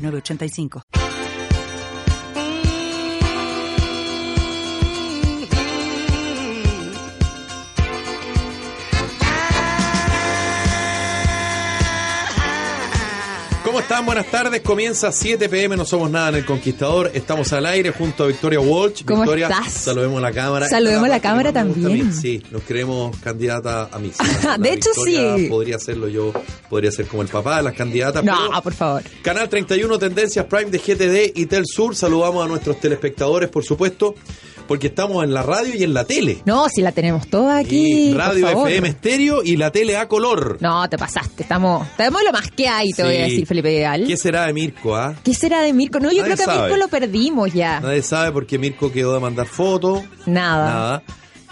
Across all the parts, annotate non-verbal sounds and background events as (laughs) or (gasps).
8985. Están? Buenas tardes. Comienza 7 pm, no somos nada en El Conquistador. Estamos al aire junto a Victoria Walsh. ¿Cómo Victoria, estás? saludemos a la cámara. Saludemos a la cámara también. Sí, nos creemos candidata a mí. (laughs) De hecho, sí. Podría hacerlo yo, podría ser como el papá de las candidatas. No, pero- por favor. Canal 31 Tendencias Prime de GTD y Tel Sur. Saludamos a nuestros telespectadores, por supuesto, porque estamos en la radio y en la tele. No, si la tenemos toda aquí. Y radio por favor. FM estéreo y la tele a color. No, te pasaste. Estamos, estamos lo más que hay, te voy a Sí. decir, Felipe Vidal. ¿Qué será de Mirko, ah? ¿Qué será de Mirko? No, yo Nadie creo que a sabe. Mirko lo perdimos ya. Nadie sabe porque Mirko quedó de mandar fotos. Nada. Nada.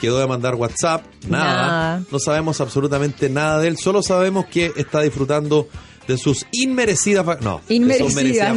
Quedó de mandar WhatsApp. Nada. Nada. No sabemos absolutamente nada de él. Solo sabemos que está disfrutando de sus inmerecidas vacaciones. No, de sus Inmerecidas. merecidas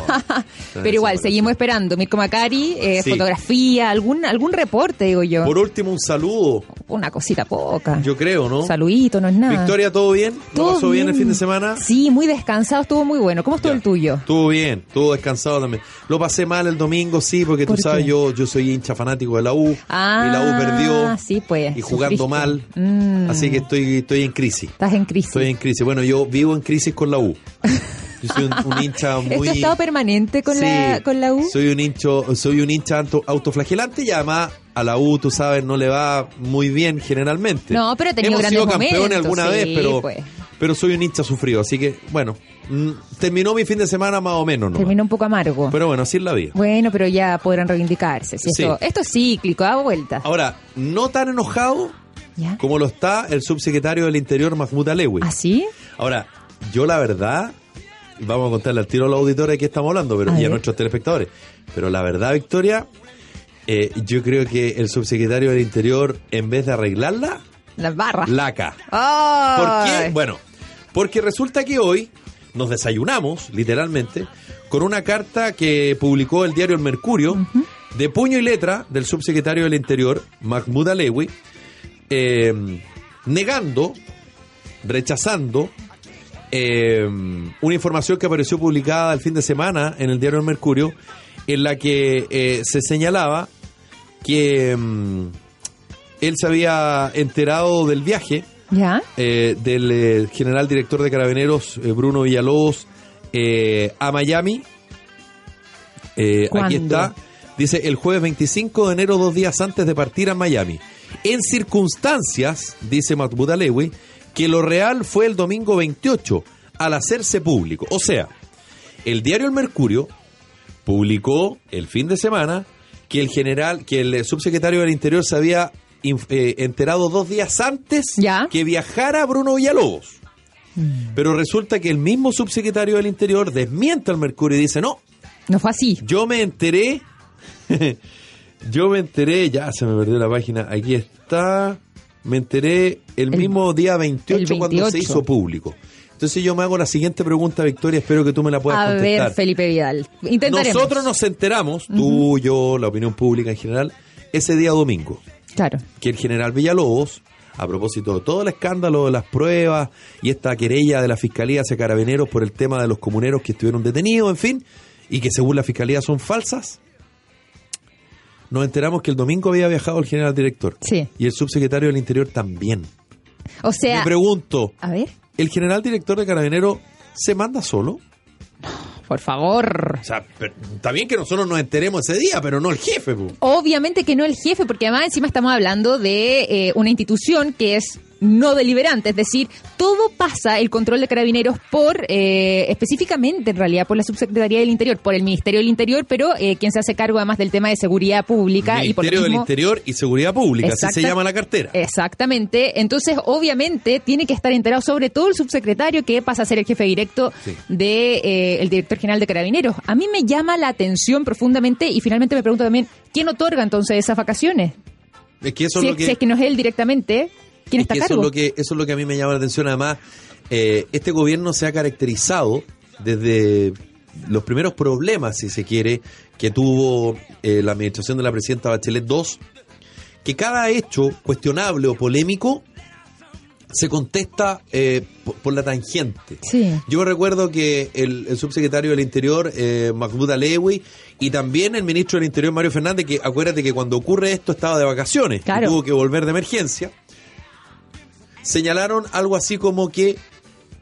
vacaciones. (laughs) Pero igual, seguimos esperando. Mirko Macari, eh, Sí. fotografía, algún algún reporte, digo yo. Por último, un saludo. Una cosita poca. Yo creo, ¿no? Saludito, no es nada. Victoria, ¿todo bien? ¿Lo ¿Todo pasó bien el fin de semana? Sí, muy descansado, estuvo muy bueno. ¿Cómo estuvo Ya. el tuyo? Estuvo bien, estuvo descansado también. Lo pasé mal el domingo, sí, porque tú ¿Por sabes, qué? yo, yo soy hincha fanático de la U. Ah, y la U perdió. Sí, pues. y jugando sufriste. mal. Mm. Así que estoy, estoy en crisis. Estás en crisis. Estoy en crisis. Bueno, yo vivo en crisis con la U. Yo soy un, un hincha muy. (laughs) ¿Esto ha estado permanente con, Sí, la, con la U? Soy un hincho, soy un hincha auto- autoflagelante y además a la U, tú sabes, no le va muy bien generalmente. No, pero ha tenido Hemos grandes sido momentos, alguna sí, vez, pero, pues. pero soy un hincha sufrido. Así que, bueno, mm, terminó mi fin de semana más o menos, ¿no? Terminó un poco amargo. Pero bueno, así es la vida. bueno, pero ya podrán reivindicarse. si Sí. esto, esto es cíclico, da vueltas. Ahora, no tan enojado ¿Ya? como lo está el subsecretario del Interior, Mahmoud Alewi. ¿Así? Ahora, yo la verdad, vamos a contarle al tiro a los auditores de qué estamos hablando, pero A y a nuestros telespectadores. Pero la verdad, Victoria, eh, yo creo que el subsecretario del Interior, en vez de arreglarla, Las barras. laca. ¿Por ¡Ay! qué? Bueno, porque resulta que hoy nos desayunamos, literalmente, con una carta que publicó el diario El Mercurio, de puño y letra del subsecretario del Interior, Mahmoud Alewi, eh, negando, rechazando eh, una información que apareció publicada el fin de semana en el diario El Mercurio, en la que eh, se señalaba que mm, él se había enterado del viaje ¿Ya? eh, del eh, general director de carabineros Bruno Villalobos a Miami. Aquí está. Dice el jueves 25 de enero, dos días antes de partir a Miami. En circunstancias, dice Mahmoud Alewi, que lo real fue el domingo 28 al hacerse público. O sea, el diario El Mercurio publicó el fin de semana que el general, que el eh, subsecretario del Interior se había eh, enterado dos días antes Ya. que viajara Bruno Villalobos. Pero resulta que el mismo subsecretario del Interior desmiente al Mercurio y dice, no, No fue así. yo me enteré, (laughs) yo me enteré, ya se me perdió la página, aquí está, me enteré el, mismo día 28, el cuando se 28. hizo público. Entonces yo me hago la siguiente pregunta, Victoria, espero que tú me la puedas A contestar. ver, Felipe Vidal. Intentaremos. Nosotros nos enteramos, tú, yo, la opinión pública en general, ese día domingo, Claro. que el general Villalobos, a propósito de todo el escándalo de las pruebas y esta querella de la Fiscalía hacia Carabineros por el tema de los comuneros que estuvieron detenidos, en fin, y que según la Fiscalía son falsas, nos enteramos que el domingo había viajado el general director. Sí. Y el subsecretario del Interior también. O sea, Me pregunto, a ver, ¿el general director de Carabineros se manda solo? por favor. O sea, pero- está bien que nosotros nos enteremos ese día, pero no el jefe. po. Obviamente que no el jefe, porque además encima estamos hablando de eh, una institución que es no deliberante, es decir, todo pasa el control de carabineros por, eh, específicamente en realidad, por la Subsecretaría del Interior, por el Ministerio del Interior, pero eh, quien se hace cargo además del tema de seguridad pública. y por Ministerio del mismo- Interior y Seguridad Pública, así se llama la cartera. Exactamente. Entonces, obviamente, tiene que estar enterado sobre todo el subsecretario que pasa a ser el jefe directo Sí. de eh, el director general de Carabineros. A mí me llama la atención profundamente y finalmente me pregunto también, ¿quién otorga entonces esas vacaciones? Es que eso Si es es, lo que... si es que no es él directamente, ¿quién Es está a que eso cargo? es lo que eso es lo que a mí me llama la atención además eh, este gobierno se ha caracterizado desde los primeros problemas si se quiere que tuvo eh, la administración de la presidenta Bachelet II que cada hecho cuestionable o polémico se contesta eh, por, por la tangente Sí. yo recuerdo que el, el subsecretario del Interior, eh, Mahmoud Alewi, y también el ministro del Interior, Mario Fernández, que acuérdate que cuando ocurre esto estaba de vacaciones y Claro. tuvo que volver de emergencia, señalaron algo así como que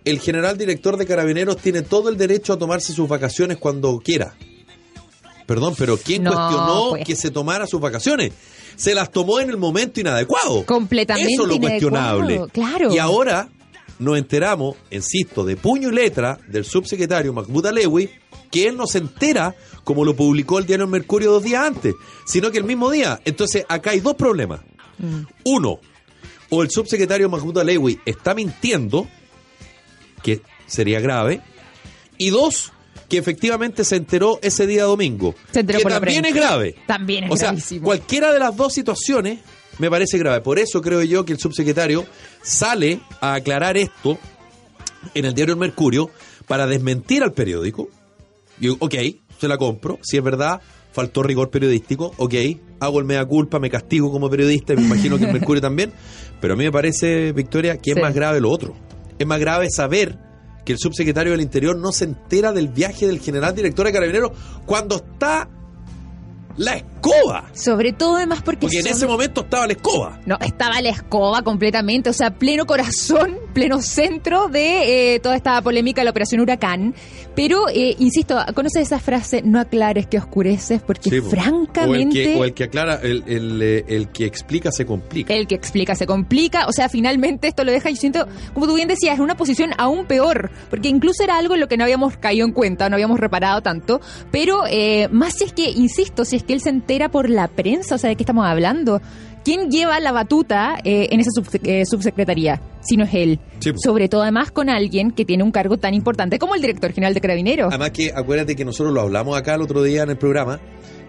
el general director de Carabineros tiene todo el derecho a tomarse sus vacaciones cuando quiera. Perdón, pero ¿quién No, cuestionó pues. que se tomara sus vacaciones? Se las tomó en el momento inadecuado. Completamente Eso es lo inadecuado, cuestionable. claro. Y ahora nos enteramos, insisto, de puño y letra del subsecretario Mahmoud Alewi, que él no se entera como lo publicó el diario Mercurio dos días antes, sino que el mismo día. Entonces, acá hay dos problemas. Mm. Uno, o el subsecretario Mahmoud Alewi está mintiendo, que sería grave, y dos, que efectivamente se enteró ese día domingo, Se enteró que por la también es grave. También es o sea, gravísimo. cualquiera de las dos situaciones me parece grave. Por eso creo yo que el subsecretario sale a aclarar esto en el diario El Mercurio para desmentir al periódico. Y, ok, se la compro. Si es verdad, faltó rigor periodístico. Ok, hago el mea culpa, me castigo como periodista y me imagino que el Mercurio también. Pero a mí me parece, Victoria, que Sí. es más grave lo otro. Es más grave saber que el subsecretario del Interior no se entera del viaje del general director de Carabineros cuando está la escoba. Sobre todo además porque... Porque en son- ese momento estaba la escoba. No, estaba la escoba completamente, o sea, pleno corazón, (laughs) pleno centro de eh, toda esta polémica de la Operación Huracán. Pero, eh, insisto, ¿conoces esa frase? No aclares que oscureces, porque Sí, francamente... O el que, o el que aclara, el, el, eh, el que explica se complica. El que explica se complica, o sea, finalmente esto lo deja, yo siento, como tú bien decías, en una posición aún peor, porque incluso era algo en lo que no habíamos caído en cuenta, no habíamos reparado tanto, pero eh, más si es que, insisto, si es que él se entera por la prensa, o sea, ¿de qué estamos hablando? ¿Quién lleva la batuta eh, en esa subse- eh, subsecretaría? Si no es él. Sí, po. Sobre todo, además, con alguien que tiene un cargo tan importante como el director general de Carabineros. Además que acuérdate que nosotros lo hablamos acá el otro día en el programa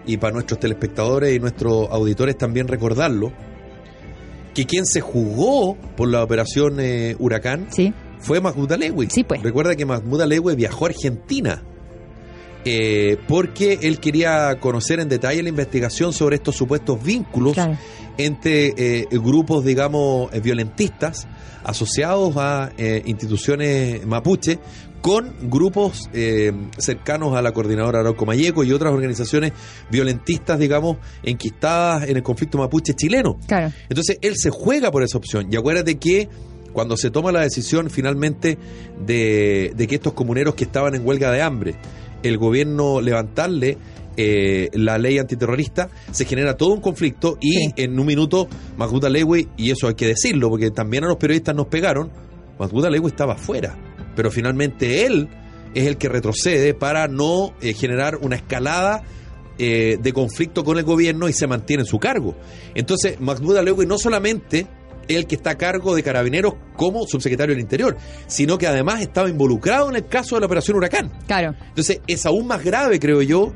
y para nuestros telespectadores y nuestros auditores también recordarlo, que quien se jugó por la operación eh, Huracán Sí. fue Mahmoud Alewi. Sí, pues. Recuerda que Mahmoud Alewi viajó a Argentina eh, porque él quería conocer en detalle la investigación sobre estos supuestos vínculos Claro. entre eh, grupos, digamos, eh, violentistas asociados a eh, instituciones mapuche con grupos cercanos a la coordinadora Arauco Mayeco y otras organizaciones violentistas, digamos, enquistadas en el conflicto mapuche chileno. Claro. Entonces él se juega por esa opción. Y acuérdate que cuando se toma la decisión finalmente de, de que estos comuneros que estaban en huelga de hambre, el gobierno levantarle eh, la ley antiterrorista, se genera todo un conflicto y Sí. en un minuto Mahmoud Alewi, y eso hay que decirlo, porque también a los periodistas nos pegaron, Mahmoud Alewi estaba afuera. Pero finalmente él es el que retrocede para no eh, generar una escalada eh, de conflicto con el gobierno y se mantiene en su cargo. Entonces, Mahmoud Alewi no solamente el que está a cargo de carabineros como subsecretario del Interior, sino que además estaba involucrado en el caso de la operación Huracán. Claro. Entonces, es aún más grave, creo yo,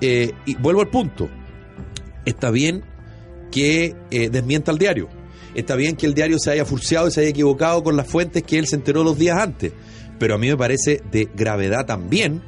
eh, y vuelvo al punto. Está bien que eh, desmienta el diario. Está bien que el diario se haya furciado y se haya equivocado con las fuentes que él se enteró los días antes. Pero a mí me parece de gravedad también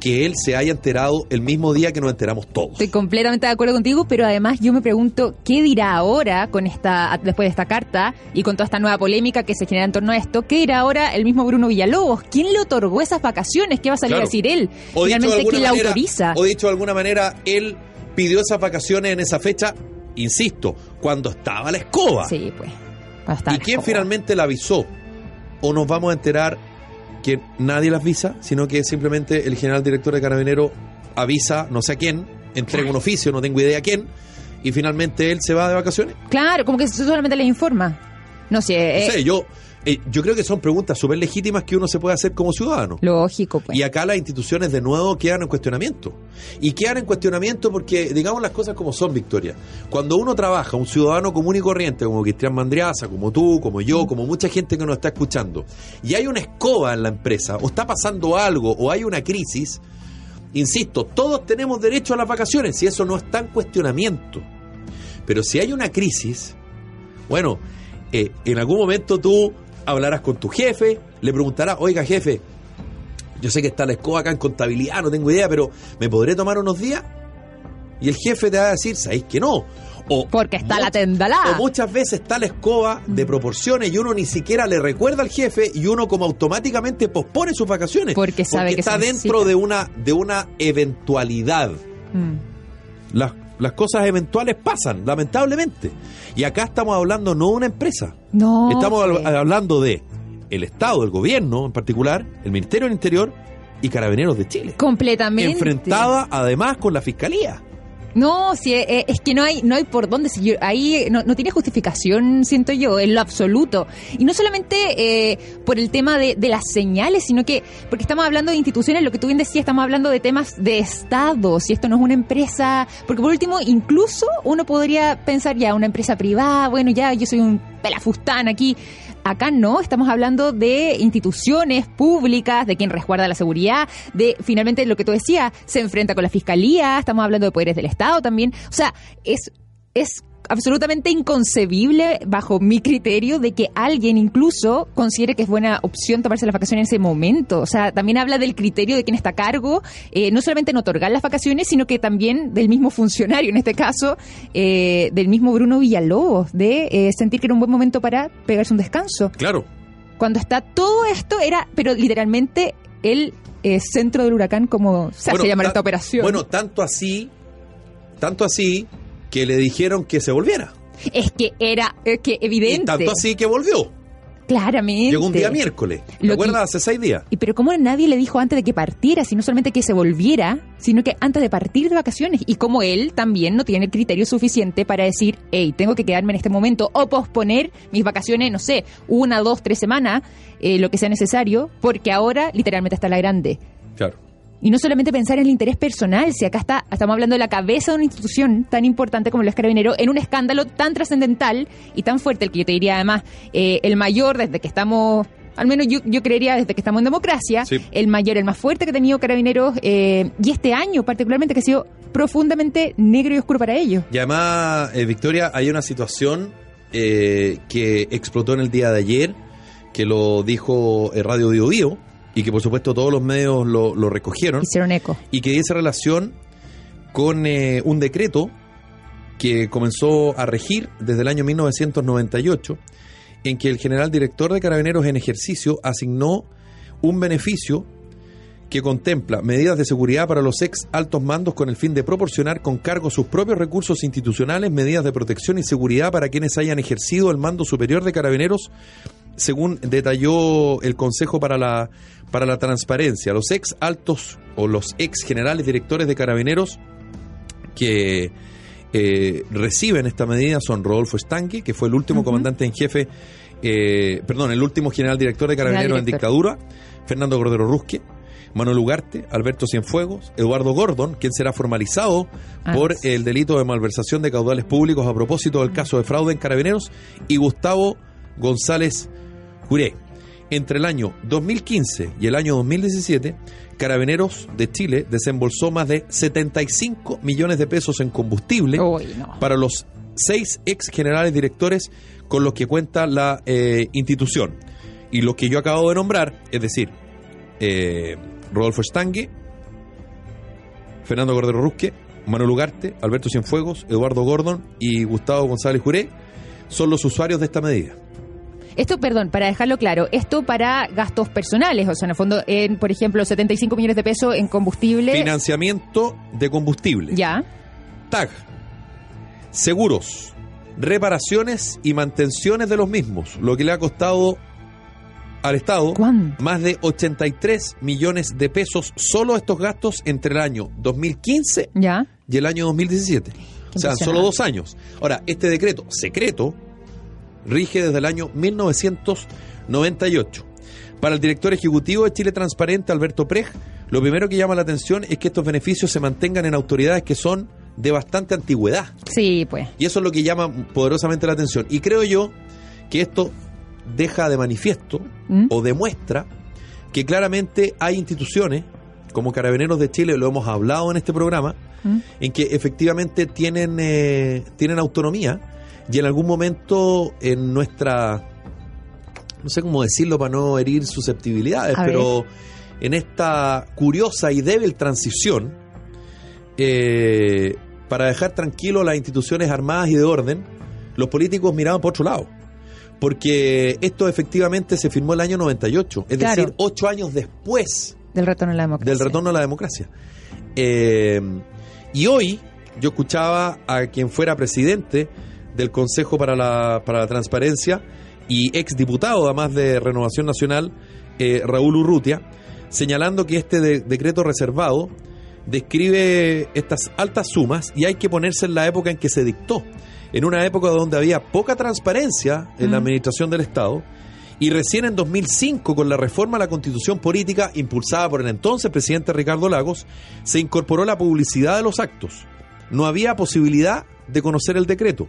que él se haya enterado el mismo día que nos enteramos todos. Estoy completamente de acuerdo contigo, pero además yo me pregunto qué dirá ahora con esta después de esta carta y con toda esta nueva polémica que se genera en torno a esto, qué dirá ahora el mismo Bruno Villalobos, quién le otorgó esas vacaciones, qué va a salir Claro. a decir él, O alguna quién la autoriza. O dicho de alguna manera, él pidió esas vacaciones en esa fecha, insisto, cuando estaba la escoba. Sí, pues. ¿Y quién finalmente la avisó? ¿O nos vamos a enterar que nadie las avisa, sino que simplemente el general director de Carabinero avisa no sé a quién, entrega un oficio, no tengo idea a quién, y finalmente él se va de vacaciones? Claro, como que solamente les informa. No sé, No eh, sé, yo, eh, yo creo que son preguntas súper legítimas que uno se puede hacer como ciudadano. lógico, pues. Y acá las instituciones de nuevo quedan en cuestionamiento. Y quedan en cuestionamiento porque, digamos las cosas como son, Victoria. Cuando uno trabaja, un ciudadano común y corriente, como Cristian Mandriaza, como tú, como yo, como mucha gente que nos está escuchando, y hay una escoba en la empresa, o está pasando algo, o hay una crisis, insisto, todos tenemos derecho a las vacaciones, y eso no está en cuestionamiento. Pero si hay una crisis, bueno, eh, en algún momento tú hablarás con tu jefe, le preguntarás, oiga jefe, yo sé que está la escoba acá en contabilidad, no tengo idea, pero ¿me podré tomar unos días? Y el jefe te va a decir, ¿sabéis que no? O Porque está la tendalá. O muchas veces está la escoba de proporciones y uno ni siquiera le recuerda al jefe y uno como automáticamente pospone sus vacaciones. Porque sabe que está dentro necesita. de una, de una eventualidad. Mm. Las, las cosas eventuales pasan, lamentablemente. Y acá estamos hablando no de una empresa. No. Estamos hab- hablando de el Estado, el gobierno en particular, el Ministerio del Interior y Carabineros de Chile. Completamente. Enfrentada además con la Fiscalía. No, si eh, es que no hay no hay por dónde. Si ahí no, no tiene justificación, siento yo, en lo absoluto. Y no solamente eh, por el tema de, de las señales, sino que porque estamos hablando de instituciones, lo que tú bien decías, estamos hablando de temas de Estado. Si esto no es una empresa. Porque por último, incluso uno podría pensar ya, una empresa privada, bueno, ya yo soy un pelafustán aquí. Acá no, estamos hablando de instituciones públicas, de quien resguarda la seguridad, de finalmente lo que tú decías, se enfrenta con la fiscalía, estamos hablando de poderes del Estado también. O sea, es, es absolutamente inconcebible, bajo mi criterio, de que alguien incluso considere que es buena opción tomarse las vacaciones en ese momento. O sea, también habla del criterio de quien está a cargo, eh, no solamente en otorgar las vacaciones, sino que también del mismo funcionario, en este caso, eh, del mismo Bruno Villalobos, de eh, sentir que era un buen momento para pegarse un descanso. Claro. Cuando está todo esto, era, pero literalmente, el eh, centro del huracán, como se Bueno, hace llamar ta- esta operación. Bueno, tanto así, tanto así que le dijeron que se volviera. es que era, es que Y evidente. tanto así que volvió. Claramente. Llegó un día miércoles. ¿Te Lo acuerdas? que- Hace seis días. Y pero cómo nadie le dijo antes de que partiera, si no solamente que se volviera, sino que antes de partir de vacaciones. Y como él también no tiene el criterio suficiente para decir, hey, tengo que quedarme en este momento o posponer mis vacaciones, no sé, una, dos, tres semanas, eh, lo que sea necesario, porque ahora literalmente está la grande. Claro. Y no solamente pensar en el interés personal, si acá está, estamos hablando de la cabeza de una institución tan importante como los carabineros, en un escándalo tan trascendental y tan fuerte, el que yo te diría además, eh, el mayor desde que estamos, al menos yo, yo creería desde que estamos en democracia, Sí. el mayor, el más fuerte que ha tenido carabineros, eh, y este año particularmente que ha sido profundamente negro y oscuro para ellos. Y además, eh, Victoria, hay una situación eh, que explotó en el día de ayer, que lo dijo eh, Radio Dio Dio, y que por supuesto todos los medios lo, lo recogieron, Hicieron eco. y que dice relación con eh, un decreto que comenzó a regir desde el año 1998, en que el general director de Carabineros en ejercicio asignó un beneficio que contempla medidas de seguridad para los ex altos mandos con el fin de proporcionar con cargo sus propios recursos institucionales, medidas de protección y seguridad para quienes hayan ejercido el mando superior de carabineros, según detalló el Consejo para la, para la Transparencia. Los ex altos o los ex generales directores de carabineros que eh, reciben esta medida son Rodolfo Estanque, que fue el último comandante en jefe, eh, perdón, el último general director de carabineros en dictadura, Fernando Cordero Rusque, Manuel Ugarte, Alberto Cienfuegos, Eduardo Gordon, quien será formalizado Ah, por sí. el delito de malversación de caudales públicos a propósito del caso de fraude en carabineros, y Gustavo González Juré. Entre el año 2015 y el año 2017, Carabineros de Chile desembolsó más de 75 millones de pesos en combustible Uy, no. para los seis ex generales directores con los que cuenta la eh, institución. Y los que yo acabo de nombrar, es decir, eh, Rodolfo Estangue, Fernando Cordero Rusque, Manuel Ugarte, Alberto Cienfuegos, Eduardo Gordon y Gustavo González Juré, son los usuarios de esta medida. Esto, perdón, para dejarlo claro, esto para gastos personales, o sea, en el fondo, en, por ejemplo, 75 millones de pesos en combustible. Financiamiento de combustible. Ya. TAG. Seguros. Reparaciones y mantenciones de los mismos. Lo que le ha costado al Estado más de 83 millones de pesos solo estos gastos entre el año 2015 Ya. y el año 2017. O sea, solo dos años. Ahora, este decreto secreto, rige desde el año 1998. Para el director ejecutivo de Chile Transparente, Alberto Prej, lo primero que llama la atención es que estos beneficios se mantengan en autoridades que son de bastante antigüedad. Sí, pues. Y eso es lo que llama poderosamente la atención. Y creo yo que esto deja de manifiesto ¿Mm? o demuestra que claramente hay instituciones como Carabineros de Chile, lo hemos hablado en este programa, ¿Mm? en que efectivamente tienen, eh, tienen autonomía y en algún momento en nuestra, no sé cómo decirlo para no herir susceptibilidades, pero en esta curiosa y débil transición, eh, para dejar tranquilo a las instituciones armadas y de orden, los políticos miraban por otro lado. Porque esto efectivamente se firmó el año 98, es Claro. decir, ocho años después Del retorno a la democracia. del retorno a la democracia. Eh, y hoy yo escuchaba a quien fuera presidente del Consejo para la, para la Transparencia y ex diputado además de Renovación Nacional, eh, Raúl Urrutia, señalando que este de- decreto reservado describe estas altas sumas y hay que ponerse en la época en que se dictó, en una época donde había poca transparencia en la administración del Estado y recién en 2005, con la reforma a la constitución política impulsada por el entonces presidente Ricardo Lagos, se incorporó la publicidad de los actos. No había posibilidad de conocer el decreto.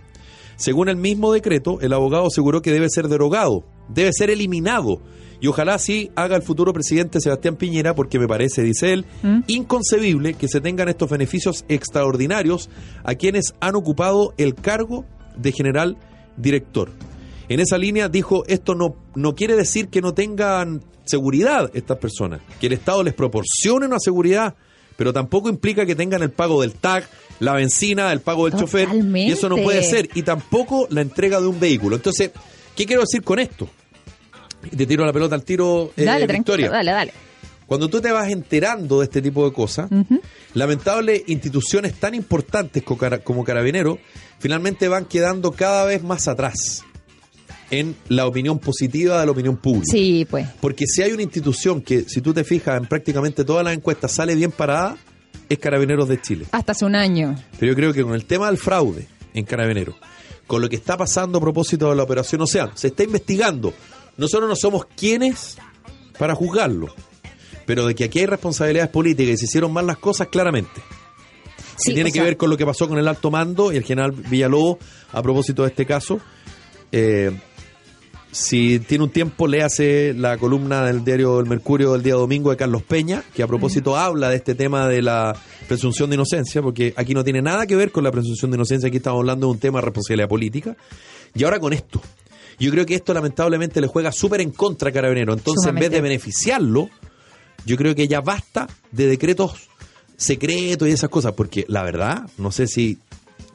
Según el mismo decreto, el abogado aseguró que debe ser derogado, debe ser eliminado. Y ojalá así haga el futuro presidente Sebastián Piñera, porque me parece, dice él, ¿Mm? inconcebible que se tengan estos beneficios extraordinarios a quienes han ocupado el cargo de general director. En esa línea dijo, esto no, no quiere decir que no tengan seguridad estas personas, que el Estado les proporcione una seguridad, pero tampoco implica que tengan el pago del TAC, la benzina, el pago del chofer, y eso no puede ser, y tampoco la entrega de un vehículo. Entonces, ¿qué quiero decir con esto? Te tiro la pelota al tiro, eh, dale, Victoria. tranquilo, dale, dale. Cuando tú te vas enterando de este tipo de cosas, Ujú. lamentable instituciones tan importantes como Carabinero finalmente van quedando cada vez más atrás en la opinión positiva de la opinión pública. Sí, pues. Porque si hay una institución que, si tú te fijas en prácticamente todas las encuestas, sale bien parada, es Carabineros de Chile. Hasta hace un año. Pero yo creo que con el tema del fraude en Carabineros, con lo que está pasando a propósito de la operación Océano, se está investigando. Nosotros no somos quienes para juzgarlo, pero de que aquí hay responsabilidades políticas y se hicieron mal las cosas, claramente. Sí, que tiene que sea, ver con lo que pasó con el alto mando y el general Villalobos a propósito de este caso. Eh, si tiene un tiempo, léase la columna del diario El Mercurio del día domingo de Carlos Peña, que a propósito habla de este tema de la presunción de inocencia, porque aquí no tiene nada que ver con la presunción de inocencia, aquí estamos hablando de un tema de responsabilidad política. Y ahora con esto. Yo creo que esto lamentablemente le juega súper en contra a Carabinero. Entonces, en vez de beneficiarlo, yo creo que ya basta de decretos secretos y esas cosas, porque la verdad, no sé si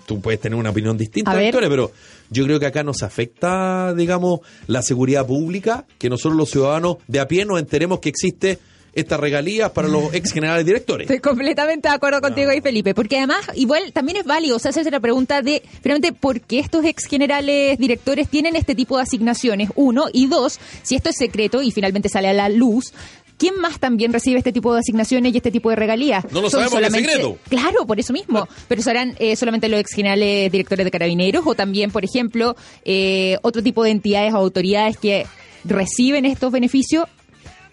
tú puedes tener una opinión distinta, A ver. Victoria, pero yo creo que acá nos afecta, digamos, la seguridad pública, que nosotros los ciudadanos de a pie nos enteremos que existe estas regalías para los ex generales directores. Estoy completamente de acuerdo contigo ahí, Felipe, porque además igual también es válido o sea, hacerse la pregunta de, finalmente, ¿por qué estos ex generales directores tienen este tipo de asignaciones? Uno, y dos, si esto es secreto y finalmente sale a la luz, ¿quién más también recibe este tipo de asignaciones y este tipo de regalías? No lo ¿Son sabemos, que es secreto. Claro, por eso mismo. Pero serán eh, solamente los ex generales directores de carabineros o también, por ejemplo, eh, otro tipo de entidades o autoridades que reciben estos beneficios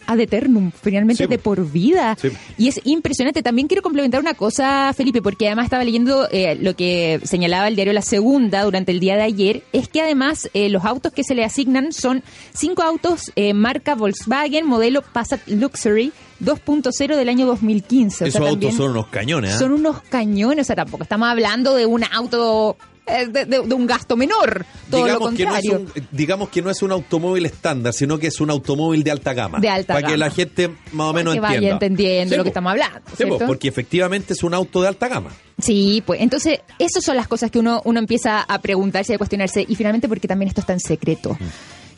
ad eternum, finalmente Sí, de po. por vida. Sí. Y es impresionante. También quiero complementar una cosa, Felipe, porque además estaba leyendo eh, lo que señalaba el diario La Segunda durante el día de ayer, es que además eh, los autos que se le asignan son cinco autos eh, marca Volkswagen, modelo Passat Luxury 2.0 del año 2015. O Esos sea, autos son unos cañones, ¿ah? son unos cañones, o sea, tampoco estamos hablando de un auto, eh, de, de- de un gasto menor, todo lo digamos que, no es un, digamos que no es un automóvil estándar, sino que es un automóvil de alta gama. De alta Para que la gente más o menos que vaya entienda. entendiendo Sí, lo que estamos hablando, porque efectivamente es un auto de alta gama. Sí, pues entonces esas son las cosas que uno, uno empieza a preguntarse y a cuestionarse y finalmente porque también esto está en secreto.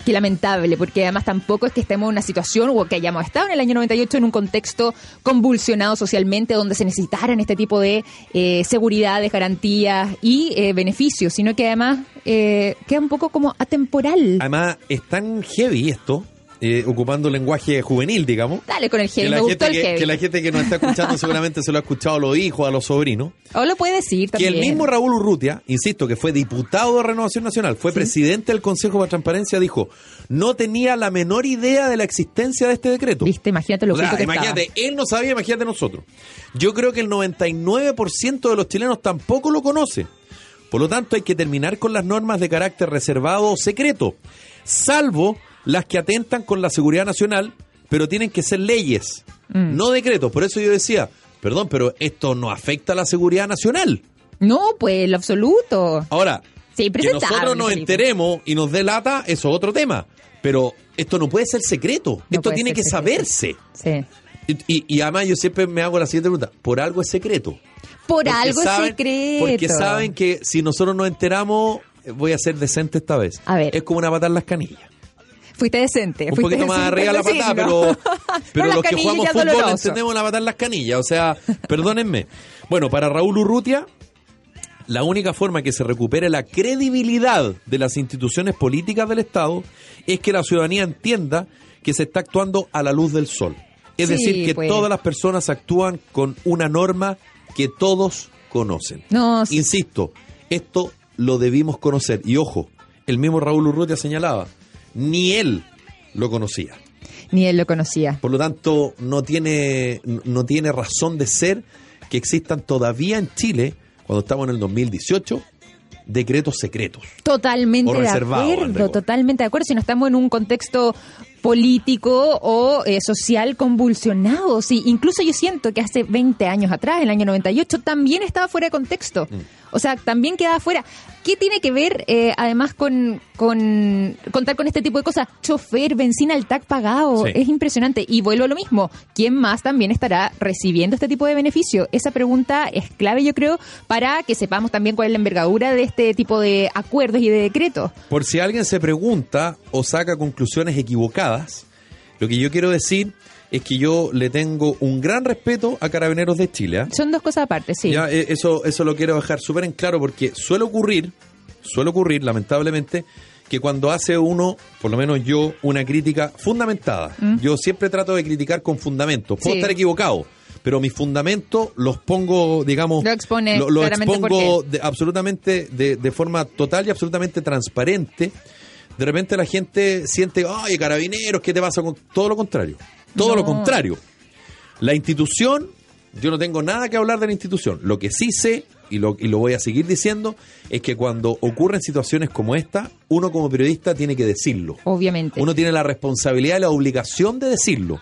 Qué lamentable, porque además tampoco es que estemos en una situación o que hayamos estado en el año 98 en un contexto convulsionado socialmente donde se necesitaran este tipo de eh, seguridades, garantías y eh, beneficios, sino que además eh, queda un poco como atemporal. Además, es tan heavy esto, eh, ocupando lenguaje juvenil, digamos. Dale con el Que heavy, la, me gustó gente el que, heavy. que la gente que nos está escuchando (laughs) seguramente se lo ha escuchado a los hijos, a los sobrinos. O lo puede decir Que también. el mismo Raúl Urrutia, insisto, que fue diputado de Renovación Nacional, fue presidente del Consejo de Transparencia, dijo, no tenía la menor idea de la existencia de este decreto. Viste, imagínate lo O sea, que imagínate, él no sabía, imagínate nosotros. Yo creo que el 99% de los chilenos tampoco lo conoce. Por lo tanto, hay que terminar con las normas de carácter reservado o secreto, salvo las que atentan con la seguridad nacional, pero tienen que ser leyes, Mm. no decretos. Por eso yo decía, perdón, pero esto no afecta a la seguridad nacional. No, pues, lo absoluto. Ahora, Sí, que nosotros nos Felipe. enteremos y nos dé lata, eso es otro tema. Pero esto no puede ser secreto. No esto tiene que secreto. saberse. Sí. Y, y- y además yo siempre me hago la siguiente pregunta. ¿Por algo es secreto? Por Porque algo saben- secreto. Porque saben que si nosotros nos enteramos, eh, voy a ser decente esta vez. A ver. Es como una patada en las canillas. Fuiste decente. Un fuiste poquito más arriba la patada, pero, (laughs) pero los que jugamos fútbol doloroso. entendemos la patada en las canillas. O sea, (laughs) perdónenme. Bueno, para Raúl Urrutia, la única forma que se recupere la credibilidad de las instituciones políticas del Estado es que la ciudadanía entienda que se está actuando a la luz del sol. Es Sí, decir, que pues. todas las personas actúan con una norma que todos conocen. No. Insisto, esto lo debimos conocer. Y ojo, el mismo Raúl Urrutia señalaba, ni él lo conocía. Ni él lo conocía. Por lo tanto, no tiene, no tiene razón de ser que existan todavía en Chile, cuando estamos en el 2018, decretos secretos. Totalmente de acuerdo, totalmente de acuerdo. Si no estamos en un contexto político o eh, social convulsionado. Sí, incluso yo siento que hace 20 años atrás, en el año 98, también estaba fuera de contexto. Mm. O sea, también quedaba fuera. ¿Qué tiene que ver eh, además con, con contar con este tipo de cosas? Chofer, benzina al TAC pagado. Sí. Es impresionante. Y vuelvo a lo mismo. ¿Quién más también estará recibiendo este tipo de beneficio? Esa pregunta es clave, yo creo, para que sepamos también cuál es la envergadura de este tipo de acuerdos y de decretos. Por si alguien se pregunta o saca conclusiones equivocadas, lo que yo quiero decir es que yo le tengo un gran respeto a Carabineros de Chile. ¿ah? Son dos cosas aparte, sí. Ya, eh, eso, eso lo quiero dejar súper en claro porque suele ocurrir, suele ocurrir, lamentablemente, que cuando hace uno, por lo menos yo, una crítica fundamentada, yo siempre trato de criticar con fundamentos. Puedo Mm. Sí. estar equivocado, pero mis fundamentos los pongo, digamos, Lo expone lo, expongo de- absolutamente de, de forma total y absolutamente transparente. De repente la gente siente, ay, carabineros, ¿qué te pasa con todo lo contrario? Todo lo contrario. La institución, yo no tengo nada que hablar de la institución. Lo que sí sé, y lo, y lo voy a seguir diciendo, es que cuando ocurren situaciones como esta, uno como periodista tiene que decirlo. Obviamente. Uno tiene la responsabilidad y la obligación de decirlo.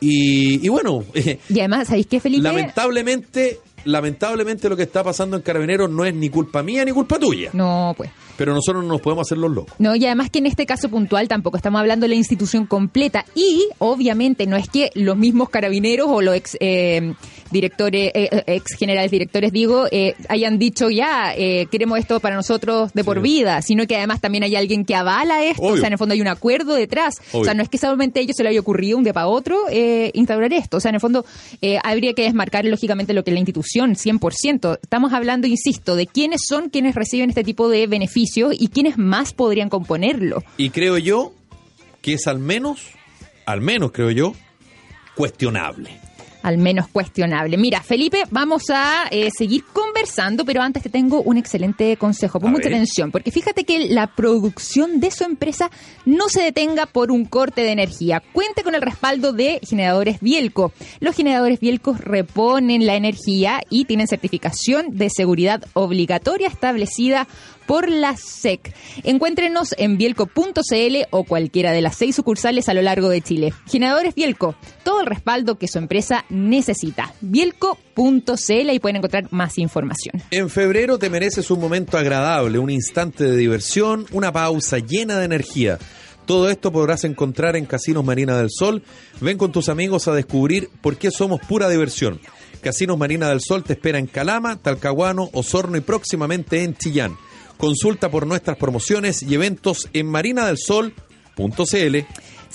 Y, y bueno, (laughs) Y además, ¿sabéis qué, Felipe? lamentablemente, lamentablemente lo que está pasando en Carabineros no es ni culpa mía ni culpa tuya. No, pues. Pero nosotros no nos podemos hacer los locos. No, y además que en este caso puntual tampoco estamos hablando de la institución completa. Y obviamente no es que los mismos carabineros o los ex eh, directores, eh, eh, ex generales directores, digo, eh, hayan dicho ya, eh, queremos esto para nosotros de por vida, sino que además también hay alguien que avala esto. O sea, en el fondo hay un acuerdo detrás. O sea, no es que solamente a ellos se le haya ocurrido un día para otro instaurar esto. O sea, en el fondo habría que desmarcar lógicamente lo que es la institución, 100%. Estamos hablando, insisto, de quiénes son quienes reciben este tipo de beneficios y quiénes más podrían componerlo. Y creo yo que es al menos, al menos creo yo, cuestionable. Al menos cuestionable. Mira, Felipe, vamos a eh, seguir conversando, pero antes te tengo un excelente consejo. Pon A mucha ver. atención, porque fíjate que la producción de su empresa no se detenga por un corte de energía. Cuente con el respaldo de generadores Bielco. Los generadores Bielco reponen la energía y tienen certificación de seguridad obligatoria establecida por la SEC. Encuéntrenos en bielco.cl o cualquiera de las seis sucursales a lo largo de Chile. Generadores Bielco, todo el respaldo que su empresa necesita. Bielco.cl y pueden encontrar más información. En febrero te mereces un momento agradable, un instante de diversión, una pausa llena de energía. Todo esto podrás encontrar en Casinos Marina del Sol. Ven con tus amigos a descubrir por qué somos pura diversión. Casinos Marina del Sol te espera en Calama, Talcahuano, Osorno y próximamente en Chillán. Consulta por nuestras promociones y eventos en marinadelsol.cl.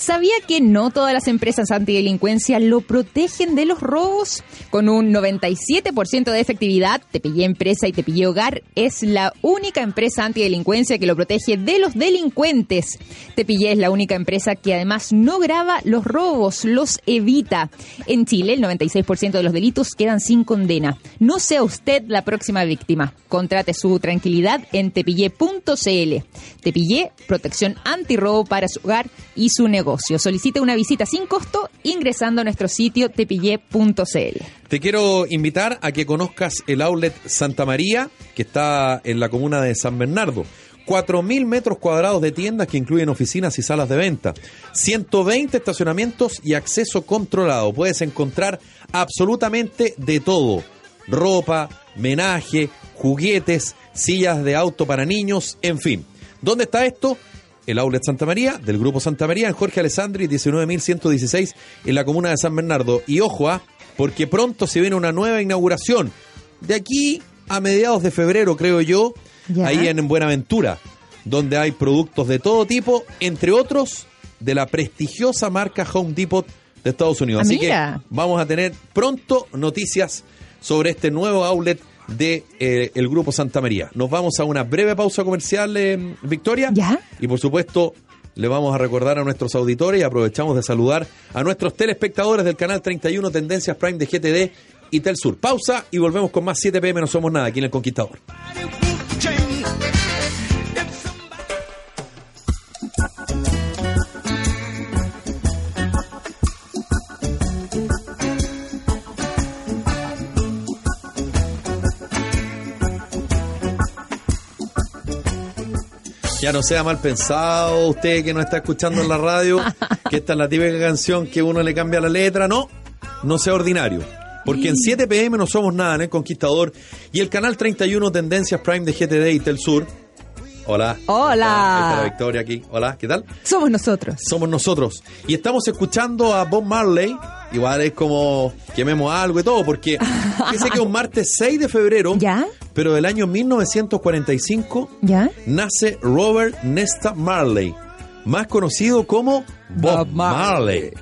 ¿Sabía que no todas las empresas antidelincuencia lo protegen de los robos? Con un 97% de efectividad, Tepillé Empresa y Tepillé Hogar es la única empresa antidelincuencia que lo protege de los delincuentes. Tepillé es la única empresa que además no graba los robos, los evita. En Chile, el 96% de los delitos quedan sin condena. No sea usted la próxima víctima. Contrate su tranquilidad en tepillé.cl. Tepillé, protección antirrobo para su hogar y su negocio. Solicite una visita sin costo ingresando a nuestro sitio tepillé.cl. Te quiero invitar a que conozcas el outlet Santa María, que está en la comuna de San Bernardo. 4.000 metros cuadrados de tiendas que incluyen oficinas y salas de venta, 120 estacionamientos y acceso controlado. Puedes encontrar absolutamente de todo. Ropa, menaje, juguetes, sillas de auto para niños, en fin. ¿Dónde está esto? El Outlet Santa María, del Grupo Santa María, en Jorge Alessandri, 19.116, en la comuna de San Bernardo. Y ojo, ah, porque pronto se viene una nueva inauguración. De aquí a mediados de febrero, creo yo, ahí en Buenaventura, donde hay productos de todo tipo, entre otros de la prestigiosa marca Home Depot de Estados Unidos. Ah, Así que vamos a tener pronto noticias sobre este nuevo outlet de eh, el grupo Santa María. Nos vamos a una breve pausa comercial, eh, Victoria. ¿Ya? Y por supuesto, le vamos a recordar a nuestros auditores y aprovechamos de saludar a nuestros telespectadores del canal 31 Tendencias Prime de GTD y Telsur. Pausa y volvemos con más 7 pm No Somos Nada aquí en El Conquistador. Ya no sea mal pensado usted que no está escuchando en la radio, que esta es la típica canción que uno le cambia la letra. No, no sea ordinario. Porque en 7 pm no somos nada en El Conquistador y el canal 31 Tendencias Prime de GTD y Telsur. Hola. Hola. Está la Victoria aquí. Hola, ¿qué tal? Somos nosotros. Somos nosotros. Y estamos escuchando a Bob Marley. Igual es como quememos algo y todo, porque (laughs) dice que un martes 6 de febrero ¿Ya? pero del año 1945 ¿Ya? nace Robert Nesta Marley, más conocido como Bob, Marley.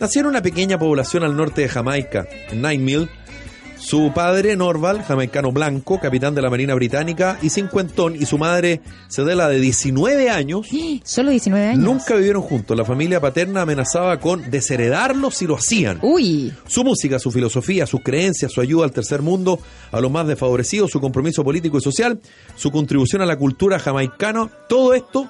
Nació en una pequeña población al norte de Jamaica, en Nine Mill, su padre, Norval, jamaicano blanco, capitán de la Marina Británica y cincuentón, y su madre, Cedela, de 19 años. (gasps) Solo 19 años. Nunca vivieron juntos. La familia paterna amenazaba con desheredarlos si lo hacían. Uy. Su música, su filosofía, sus creencias, su ayuda al tercer mundo, a los más desfavorecidos, su compromiso político y social, su contribución a la cultura jamaicana, todo esto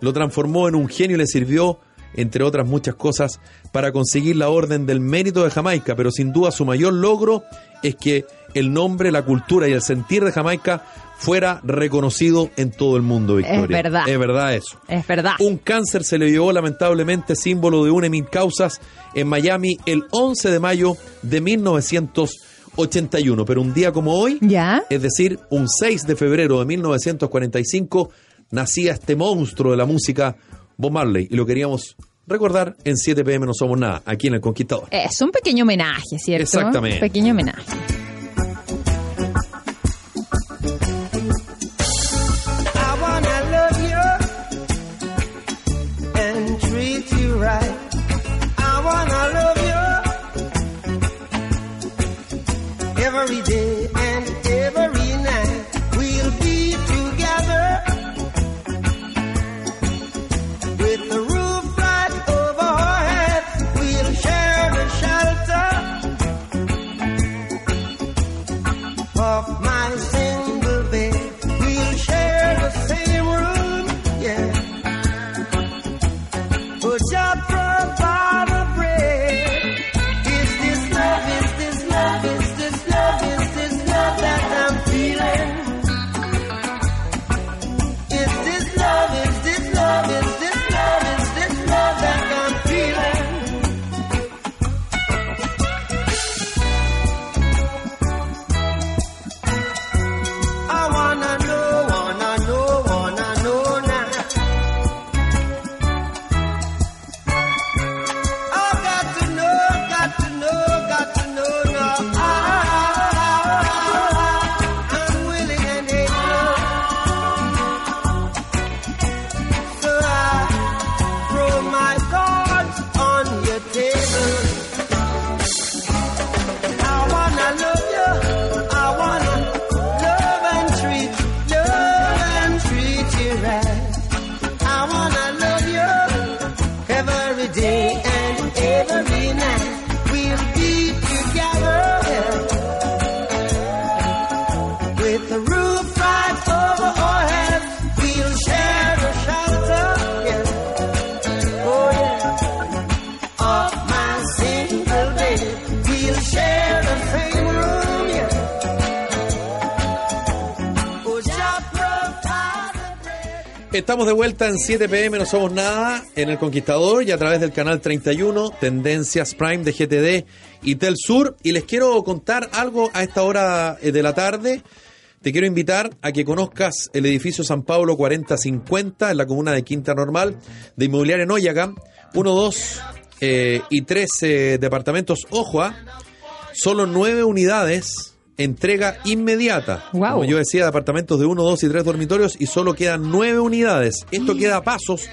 lo transformó en un genio y le sirvió entre otras muchas cosas, para conseguir la orden del mérito de Jamaica, pero sin duda su mayor logro es que el nombre, la cultura y el sentir de Jamaica fuera reconocido en todo el mundo, Victoria. Es verdad. Es verdad eso. Es verdad. Un cáncer se le llevó lamentablemente símbolo de una mil causas en Miami el 11 de mayo de 1981, pero un día como hoy, ¿Ya? es decir, un 6 de febrero de 1945, nacía este monstruo de la música Bob Marley y lo queríamos recordar en 7 pm No Somos Nada, aquí en El Conquistador. Es un pequeño homenaje, ¿cierto? Exactamente. Un pequeño homenaje. every day Estamos de vuelta en 7 pm, no somos nada, en El Conquistador y a través del canal 31, Tendencias Prime de GTD y Sur. Y les quiero contar algo a esta hora eh, de la tarde. Te quiero invitar a que conozcas el edificio San Pablo 4050 en la comuna de Quinta Normal de Inmobiliaria Noyaga. 1, 2 eh, y 3 eh, departamentos. Ojo, ah, solo 9 unidades entrega inmediata. Como yo decía, de apartamentos de 1, 2 y 3 dormitorios y solo quedan 9 unidades. Esto queda a pasos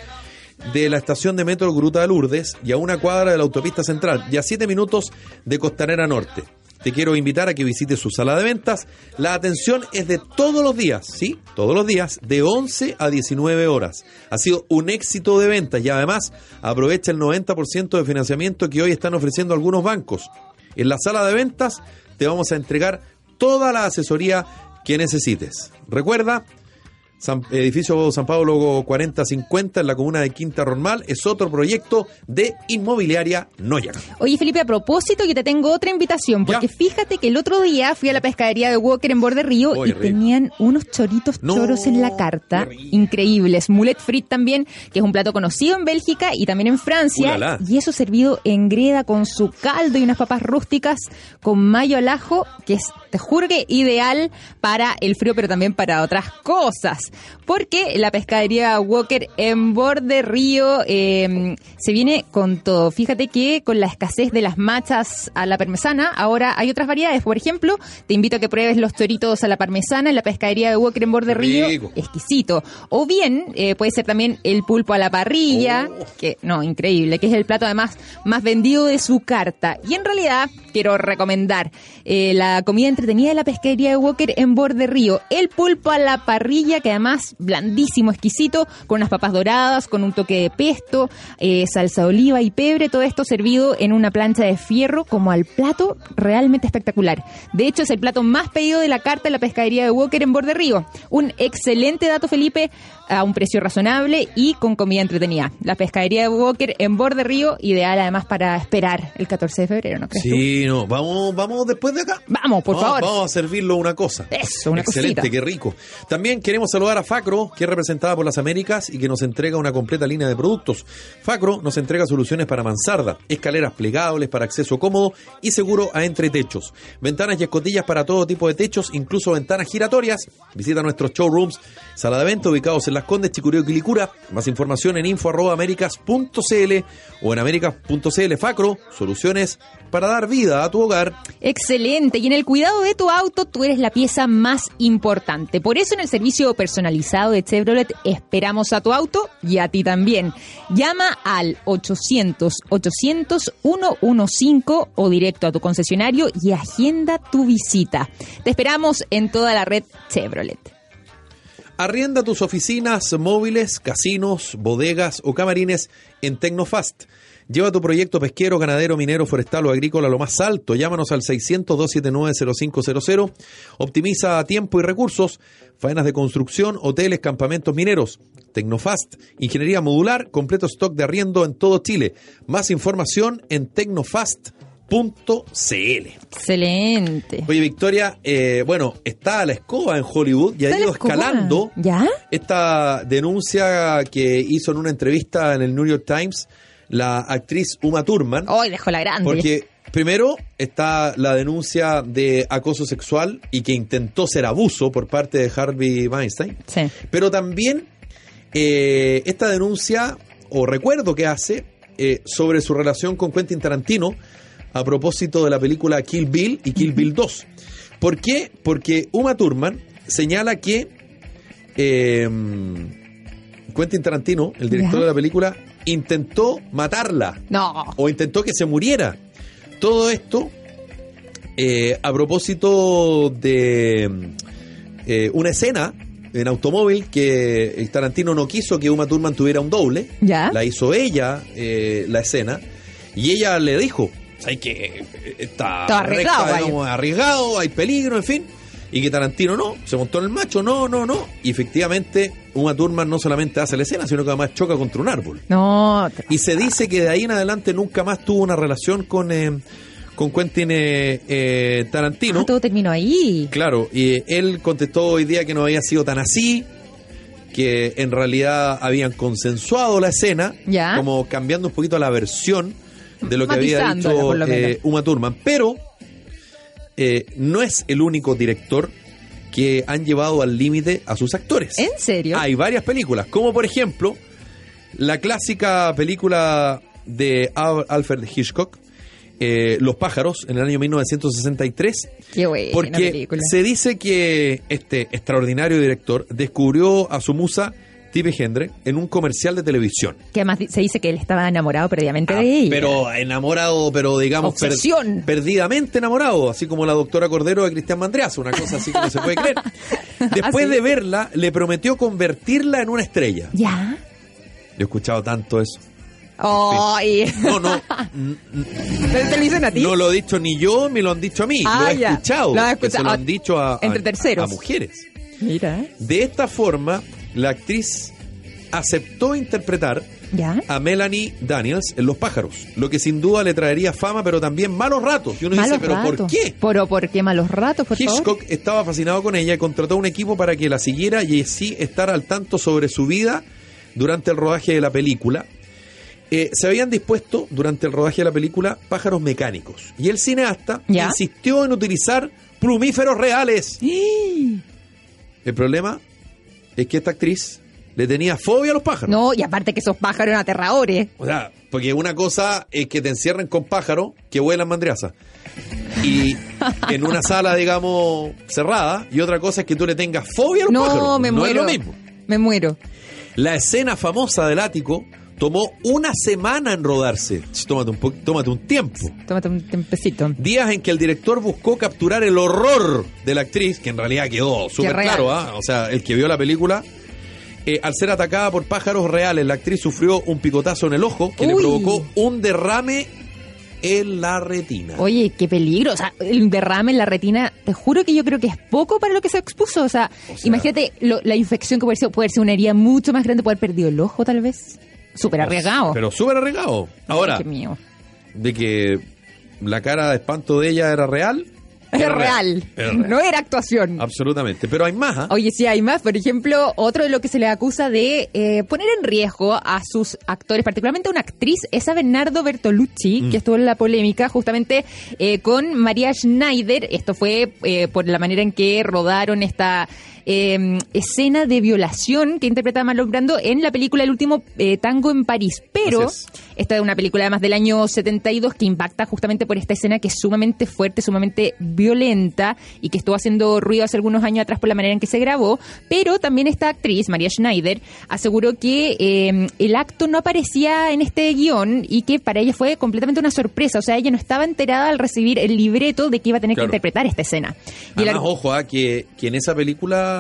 de la estación de metro Gruta de Lourdes y a una cuadra de la autopista central y a 7 minutos de Costanera Norte. Te quiero invitar a que visites su sala de ventas. La atención es de todos los días, ¿sí? Todos los días, de 11 a 19 horas. Ha sido un éxito de ventas y además aprovecha el 90% de financiamiento que hoy están ofreciendo algunos bancos. En la sala de ventas te vamos a entregar toda la asesoría que necesites. Recuerda, San- edificio San Pablo 4050 en la comuna de Quinta Normal es otro proyecto de inmobiliaria Noyaga. Oye, Felipe, a propósito, que te tengo otra invitación, porque Ya. fíjate que el otro día fui a la pescadería de Walker en Borde Río y rico. tenían unos choritos No, choros en la carta, increíbles. Mulet frit también, que es un plato conocido en Bélgica y también en Francia, Ulala. y eso servido en greda con su caldo y unas papas rústicas con mayo al ajo, que es, te juro que ideal para el frío, pero también para otras cosas. Porque la pescadería Walker en Borde Río eh, se viene con todo. Fíjate que con la escasez de las machas a la parmesana, ahora hay otras variedades. Por ejemplo, te invito a que pruebes los toritos a la parmesana en la pescadería de Walker en Borde Río. Exquisito. O bien, eh, puede ser también el pulpo a la parrilla, Oh. que no, increíble, que es el plato además más vendido de su carta. Y en realidad, quiero recomendar eh, la comida entretenida de la pescadería de Walker en Borde Río. El pulpo a la parrilla, que además blandísimo, exquisito, con unas papas doradas, con un toque de pesto, eh, salsa de oliva y pebre, todo esto servido en una plancha de fierro como al plato realmente espectacular. De hecho, es el plato más pedido de la carta de la pescadería de Walker en Borde Río. Un excelente dato, Felipe, a un precio razonable y con comida entretenida. La pescadería de Walker en Borde Río, ideal además para esperar el 14 de febrero, ¿no crees tú? Sí, no, vamos, vamos después de acá. Vamos, por Vamos- favor. Vamos a servirlo una cosa. Eso, una Excelente, cosita. qué rico. También queremos saludar a Facro, que es representada por las Américas y que nos entrega una completa línea de productos. Facro nos entrega soluciones para mansarda, escaleras plegables para acceso cómodo y seguro a entretechos. Ventanas y escotillas para todo tipo de techos, incluso ventanas giratorias. Visita nuestros showrooms, sala de venta ubicados en Las Condes, Chicureo y Quilicura. Más información en info.americas.cl o en americas.cl. Facro, soluciones para dar vida a tu hogar. Excelente. Y en el cuidado de tu auto, tú eres la pieza más importante. Por eso en el servicio personalizado de Chevrolet esperamos a tu auto y a ti también. Llama al 800-800-115 o directo a tu concesionario y agenda tu visita. Te esperamos en toda la red Chevrolet. Arrienda tus oficinas móviles, casinos, bodegas o camarines en Tecnofast. Lleva tu proyecto pesquero, ganadero, minero, forestal o agrícola a lo más alto. Llámanos al 600-279-0500. Optimiza tiempo y recursos. Faenas de construcción, hoteles, campamentos mineros. Tecnofast, ingeniería modular, completo stock de arriendo en todo Chile. Más información en tecnofast.cl. Excelente. Oye, Victoria, eh, bueno, está a la escoba en Hollywood y ha ido escalando ¿Ya? esta denuncia que hizo en una entrevista en el New York Times la actriz Uma Thurman. Hoy dejó la grande. Porque primero está la denuncia de acoso sexual y que intentó ser abuso por parte de Harvey Weinstein. Sí. Pero también eh, esta denuncia, o recuerdo que hace, eh, sobre su relación con Quentin Tarantino a propósito de la película Kill Bill y Kill Bill 2. ¿Por qué? Porque Uma Thurman señala que eh, Quentin Tarantino, el director de la película, intentó matarla No. o intentó que se muriera. Todo esto eh, a propósito de eh, una escena en automóvil que el Tarantino no quiso que Uma Thurman tuviera un doble. ¿Ya? La hizo ella, eh, la escena, y ella le dijo, hay que está, Está arriesgado, recta, vaya". digamos, arriesgado, hay peligro, en fin. Y que Tarantino no, se montó en el macho, no, no, no. Y efectivamente, Uma Thurman no solamente hace la escena, sino que además choca contra un árbol. No. Y se dice que de ahí en adelante nunca más tuvo una relación con, eh, con Quentin eh, eh, Tarantino. Ah, todo terminó ahí. Claro, y él contestó hoy día que no había sido tan así. que en realidad habían consensuado la escena, Ya. como cambiando un poquito la versión de lo que había dicho eh, Uma Thurman. Pero eh, no es el único director que han llevado al límite a sus actores. ¿En serio? Hay varias películas, como por ejemplo la clásica película de Al- Alfred Hitchcock, eh, Los pájaros, en el año 1963, Qué buena porque película. se dice que este extraordinario director descubrió a su musa Tippi Hendren en un comercial de televisión. Que además se dice que él estaba enamorado perdidamente Ah, de ella. pero enamorado, pero digamos per- perdidamente enamorado, así como la doctora Cordero de Cristian Mandreas, una cosa así que no se puede creer. (laughs) Después ¿Ah, sí? de verla, le prometió convertirla en una estrella. ¿Ya? Yo he escuchado tanto eso. Ay. No, no, n- (laughs) ¿Pero te lo dicen a ti? no lo he dicho ni yo, me lo han dicho a mí. Ah, lo he ya. escuchado. Lo que se escuchado. lo han dicho a, a- Entre terceros. a mujeres. Mira. De esta forma, la actriz aceptó interpretar ¿Ya? a Melanie Daniels en Los pájaros, lo que sin duda le traería fama, pero también malos ratos. Y uno Malos dice, ¿pero por qué? ¿Pero por qué malos ratos, por favor? Hitchcock estaba fascinado con ella y contrató un equipo para que la siguiera y así estar al tanto sobre su vida durante el rodaje de la película. Eh, se habían dispuesto durante el rodaje de la película pájaros mecánicos y el cineasta ¿Ya? insistió en utilizar plumíferos reales. El problema es que esta actriz le tenía fobia a los pájaros. No, y aparte que esos pájaros eran aterradores. O sea, porque una cosa es que te encierren con pájaros que vuelan mandriaza. Y (laughs) en una sala, digamos, cerrada, y otra cosa es que tú le tengas fobia a los No, pájaros. me no muero. es lo mismo. Me muero. La escena famosa del ático tomó una semana en rodarse. Tómate un, po- tómate un tiempo. Tómate un tempecito. Días en que el director buscó capturar el horror de la actriz, que en realidad quedó súper claro, ¿ah? o sea, el que vio la película, eh, al ser atacada por pájaros reales, la actriz sufrió un picotazo en el ojo que le provocó un derrame en la retina. Oye, qué peligro. O sea, el derrame en la retina, te juro que yo creo que es poco para lo que se expuso. O sea, O sea- imagínate lo- la infección que puede ser, puede ser una herida mucho más grande, puede haber perdido el ojo, tal vez. Súper arriesgado. Pero súper arriesgado. Ahora, Ay, qué mío. de que la cara de espanto de ella era real. Es real. Era real. No era actuación. Absolutamente. Pero hay más. ¿ah? Oye, sí, hay más. Por ejemplo, otro de lo que se le acusa de eh, poner en riesgo a sus actores, particularmente a una actriz, es a Bernardo Bertolucci, Mm. que estuvo en la polémica justamente eh, con María Schneider. Esto fue eh, por la manera en que rodaron esta eh, escena de violación que interpreta Marlon Brando en la película El último eh, tango en París. Pero es. esta es una película además del año 72 que impacta justamente por esta escena que es sumamente fuerte, sumamente violenta y que estuvo haciendo ruido hace algunos años atrás por la manera en que se grabó. Pero también esta actriz, María Schneider, aseguró que eh, el acto no aparecía en este guion y que para ella fue completamente una sorpresa. O sea, ella no estaba enterada al recibir el libreto de que iba a tener Claro. que interpretar esta escena. Y Además, ojo, que, que en esa película,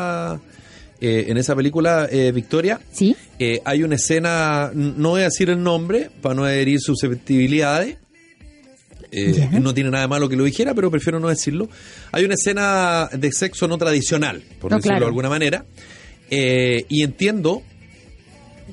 eh, en esa película, eh, Victoria, ¿Sí? eh, hay una escena, no voy a decir el nombre para no herir susceptibilidades. No tiene nada de malo que lo dijera, pero prefiero no decirlo. Hay una escena de sexo no tradicional, por No, decirlo claro. de alguna manera. Y entiendo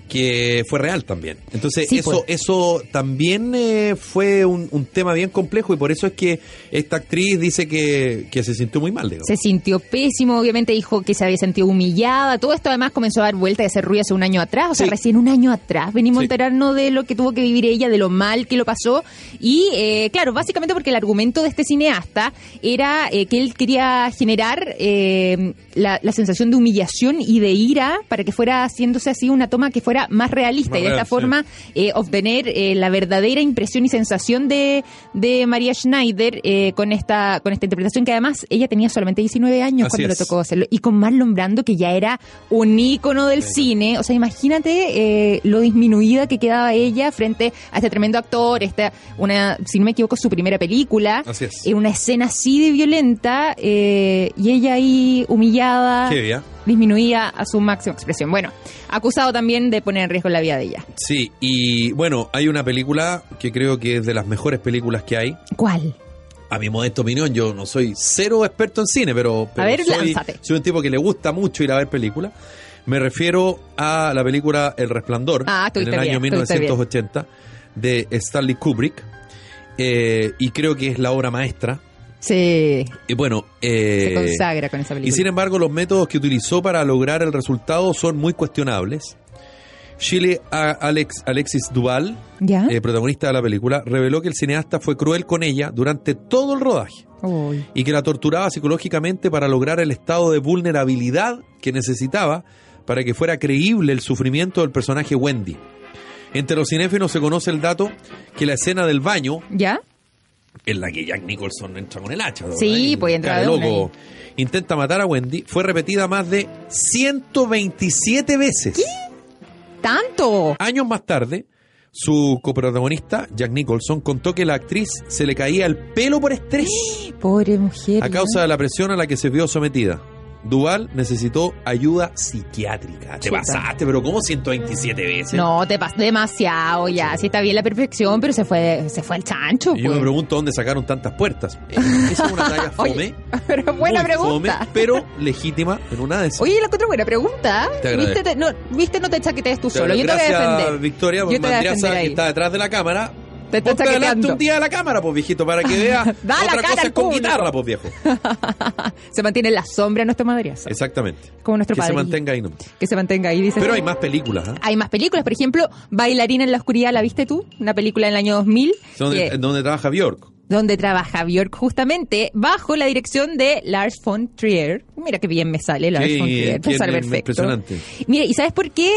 que fue real también. Entonces, Sí, eso, pues. eso también eh, fue un, un tema bien complejo y por eso es que esta actriz dice que, que se sintió muy mal, digamos. Se sintió pésimo, obviamente dijo que se había sentido humillada. Todo esto además comenzó a dar vuelta y a hacer ruido hace un año atrás. O sea, Sí. recién un año atrás venimos Sí. a enterarnos de lo que tuvo que vivir ella, de lo mal que lo pasó. Y eh, claro, básicamente porque el argumento de este cineasta era eh, que él quería generar eh, la, la sensación de humillación y de ira para que fuera haciéndose así una toma que fuera más realista Más y de real, esta sí. forma eh, obtener eh, la verdadera impresión y sensación de, de María Schneider eh, con esta con esta interpretación que además ella tenía solamente 19 años Así cuando es. le tocó hacerlo y con Marlon Brando que ya era un ícono del cine o sea imagínate eh, lo disminuida que quedaba ella frente a este tremendo actor esta una si no me equivoco su primera película es. eh, una escena así de violenta eh, y ella ahí humillada Qué disminuía a su máxima expresión bueno acusado también de poner en riesgo la vida de ella Sí, y bueno, hay una película que creo que es de las mejores películas que hay. ¿cuál? A mi modesta opinión, yo no soy cero experto en cine, pero, pero ver, soy, soy un tipo que le gusta mucho ir a ver películas. Me refiero a la película El Resplandor, Ah, en el año bien, estuviste bien. 1980, de Stanley Kubrick. Eh, y creo que es la obra maestra Sí, Y bueno, se eh, consagra con esa y película. sin embargo los métodos que utilizó para lograr el resultado son muy cuestionables. Chile Alex, Alexis Duval, ¿Ya? eh, protagonista de la película, reveló que el cineasta fue cruel con ella durante todo el rodaje Uy. y que la torturaba psicológicamente para lograr el estado de vulnerabilidad que necesitaba para que fuera creíble el sufrimiento del personaje Wendy. Entre los cinéfilos se conoce el dato que la escena del baño, ¿Ya? En la que Jack Nicholson entra con el hacha, ¿verdad? Sí, pues, entra de loco, intenta matar a Wendy, fue repetida más de 127 veces. ¡Tanto! Años más tarde, su coprotagonista, Jack Nicholson, contó que la actriz se le caía el pelo por estrés Pobre mujer. a ¿no? causa de la presión a la que se vio sometida. Duval necesitó ayuda psiquiátrica. Te Chuta. pasaste, pero ¿cómo 127 veces? No, te pasó demasiado ya. Sí está bien la perfección, pero se fue, se fue al chancho. Y yo me pues. pregunto dónde sacaron tantas puertas. Eh, Esa es una talla (laughs) fome. Oye, pero buena muy pregunta. fome, pero legítima en una de esas. Oye, la otra buena pregunta. Te. ¿Viste? Te- no, ¿Viste? No te chaquetes tú Te solo. Yo te voy a defender. Victoria, Yo te voy a defender que está detrás de la cámara. Te está Ponte chaqueteando. un día de la cámara, pues viejito, para que vea (laughs) Da la cara cosa con guitarra, pues viejo. (laughs) Se mantiene en la sombra nuestro madriazo. Exactamente. Como nuestro que se padre. mantenga ahí, ¿no? Que se mantenga ahí, dice. Pero hay más películas, ¿ah? Hay más películas, por ejemplo, Bailarina en la oscuridad, ¿la viste tú? Una película del año 2000. Donde, que- donde trabaja Bjork. Donde trabaja Björk justamente bajo la dirección de Lars von Trier. Mira qué bien me sale Lars Sí, von Trier, bien, sale perfecto. impresionante. Mira, ¿y sabes por qué?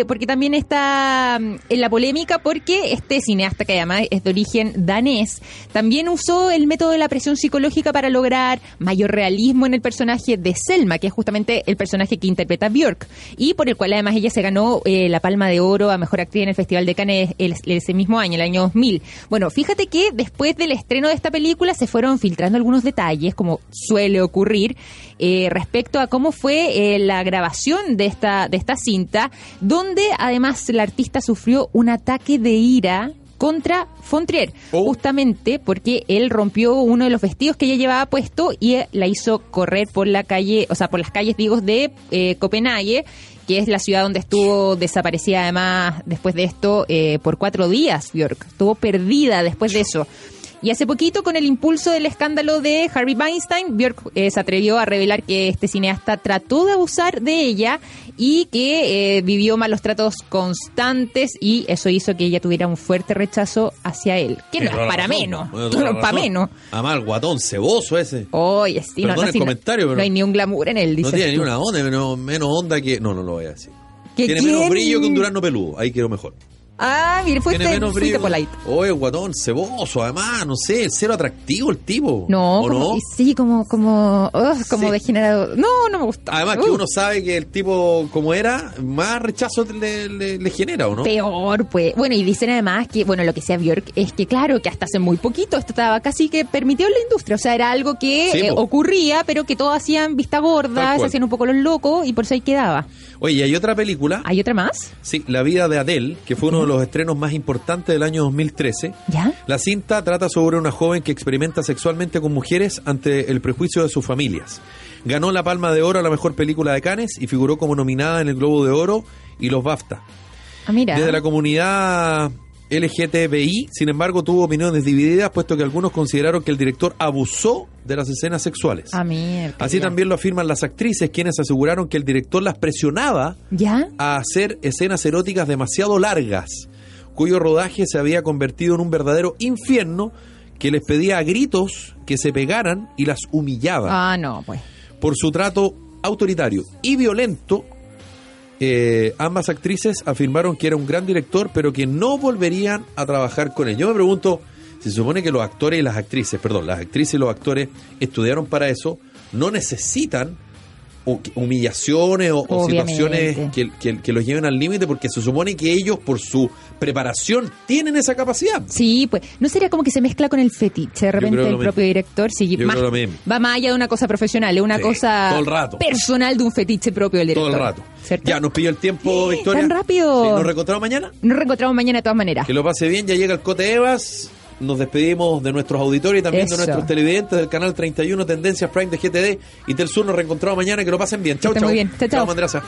Eh, porque también está mm, en la polémica porque este cineasta que además es de origen danés también usó el método de la presión psicológica para lograr mayor realismo en el personaje de Selma, que es justamente el personaje que interpreta Björk y por el cual además ella se ganó eh, la Palma de Oro a Mejor Actriz en el Festival de Cannes el- ese mismo año, el año 2000. Bueno, fíjate que después del estreno de esta película se fueron filtrando algunos detalles, como suele ocurrir, eh, respecto a cómo fue eh, la grabación de esta, de esta cinta, donde además el artista sufrió un ataque de ira contra Fontrier, Oh. justamente porque él rompió uno de los vestidos que ella llevaba puesto y la hizo correr por la calle, o sea, por las calles, digo, de eh, Copenhague, que es la ciudad donde estuvo desaparecida además después de esto eh, por cuatro días, Bjork. Estuvo perdida después de eso. Y hace poquito, con el impulso del escándalo de Harvey Weinstein, Björk eh, se atrevió a revelar que este cineasta trató de abusar de ella y que eh, vivió malos tratos constantes y eso hizo que ella tuviera un fuerte rechazo hacia él. Que no es para menos. (laughs) No para menos. El guatón ceboso ese. Oye, sí, no, no, el sí, no- comentario, pero- no hay ni un glamour en él, No tiene ni una onda, menos, menos onda que. No, no lo voy a decir. ¿Que Tiene menos brillo que un durazno peludo. Ahí quiero mejor. Ah, mire, fuiste, menos fuiste polite. Oye, guatón, ceboso, además, no sé, cero atractivo el tipo. No, ¿O como, no? sí, como, como, ugh, como Sí. degenerado. No, no me gusta. Además que uno sabe que el tipo como era, más rechazo le, le- le genera, ¿o no? Peor, pues. Bueno, y dicen además que, bueno, lo que sea Björk es que, claro, que hasta hace muy poquito esto estaba casi que permitido en la industria. O sea, era algo que Sí, eh, ocurría, pero que todos hacían vista gorda, se hacían un poco los locos y por eso ahí quedaba. Oye, y hay otra película, ¿Hay otra más? sí, La vida de Adele, que fue uno de los estrenos más importantes del año 2013. ¿Ya? La cinta trata sobre una joven que experimenta sexualmente con mujeres ante el prejuicio de sus familias. Ganó la Palma de Oro a la mejor película de Cannes y figuró como nominada en el Globo de Oro y los BAFTA. Ah, mira. Desde la comunidad LGTBI, sin embargo, tuvo opiniones divididas, puesto que algunos consideraron que el director abusó de las escenas sexuales. Ah, mierda. Así también lo afirman las actrices, quienes aseguraron que el director las presionaba ¿Ya? a hacer escenas eróticas demasiado largas, cuyo rodaje se había convertido en un verdadero infierno que les pedía a gritos que se pegaran y las humillaba. Ah, no, pues. Por su trato autoritario y violento, eh, ambas actrices afirmaron que era un gran director, pero que no volverían a trabajar con él. Yo me pregunto, se supone que los actores y las actrices, perdón, las actrices y los actores estudiaron para eso, no necesitan humillaciones o, situaciones que, que- que los lleven al límite, porque se supone que ellos, por su preparación, tienen esa capacidad. Sí, pues, ¿no sería como que se mezcla con el fetiche de repente el propio director? Sí, más- va más allá de una cosa profesional, es una Sí, cosa todo el rato. personal de un fetiche propio del Todo director. el rato. ¿Cierto? Ya, nos pilló el tiempo, Victoria. ¡Tan rápido! Sí, ¿Nos reencontramos mañana? Nos reencontramos mañana de todas maneras. Que lo pase bien, ya llega el Cote Evas. Nos despedimos de nuestros auditores y también Eso. de nuestros televidentes del canal 31 Tendencias Prime de GTD y Tel Sur. Nos reencontramos mañana. Que lo pasen bien. Chau, chau. muy bien. Chau, chau.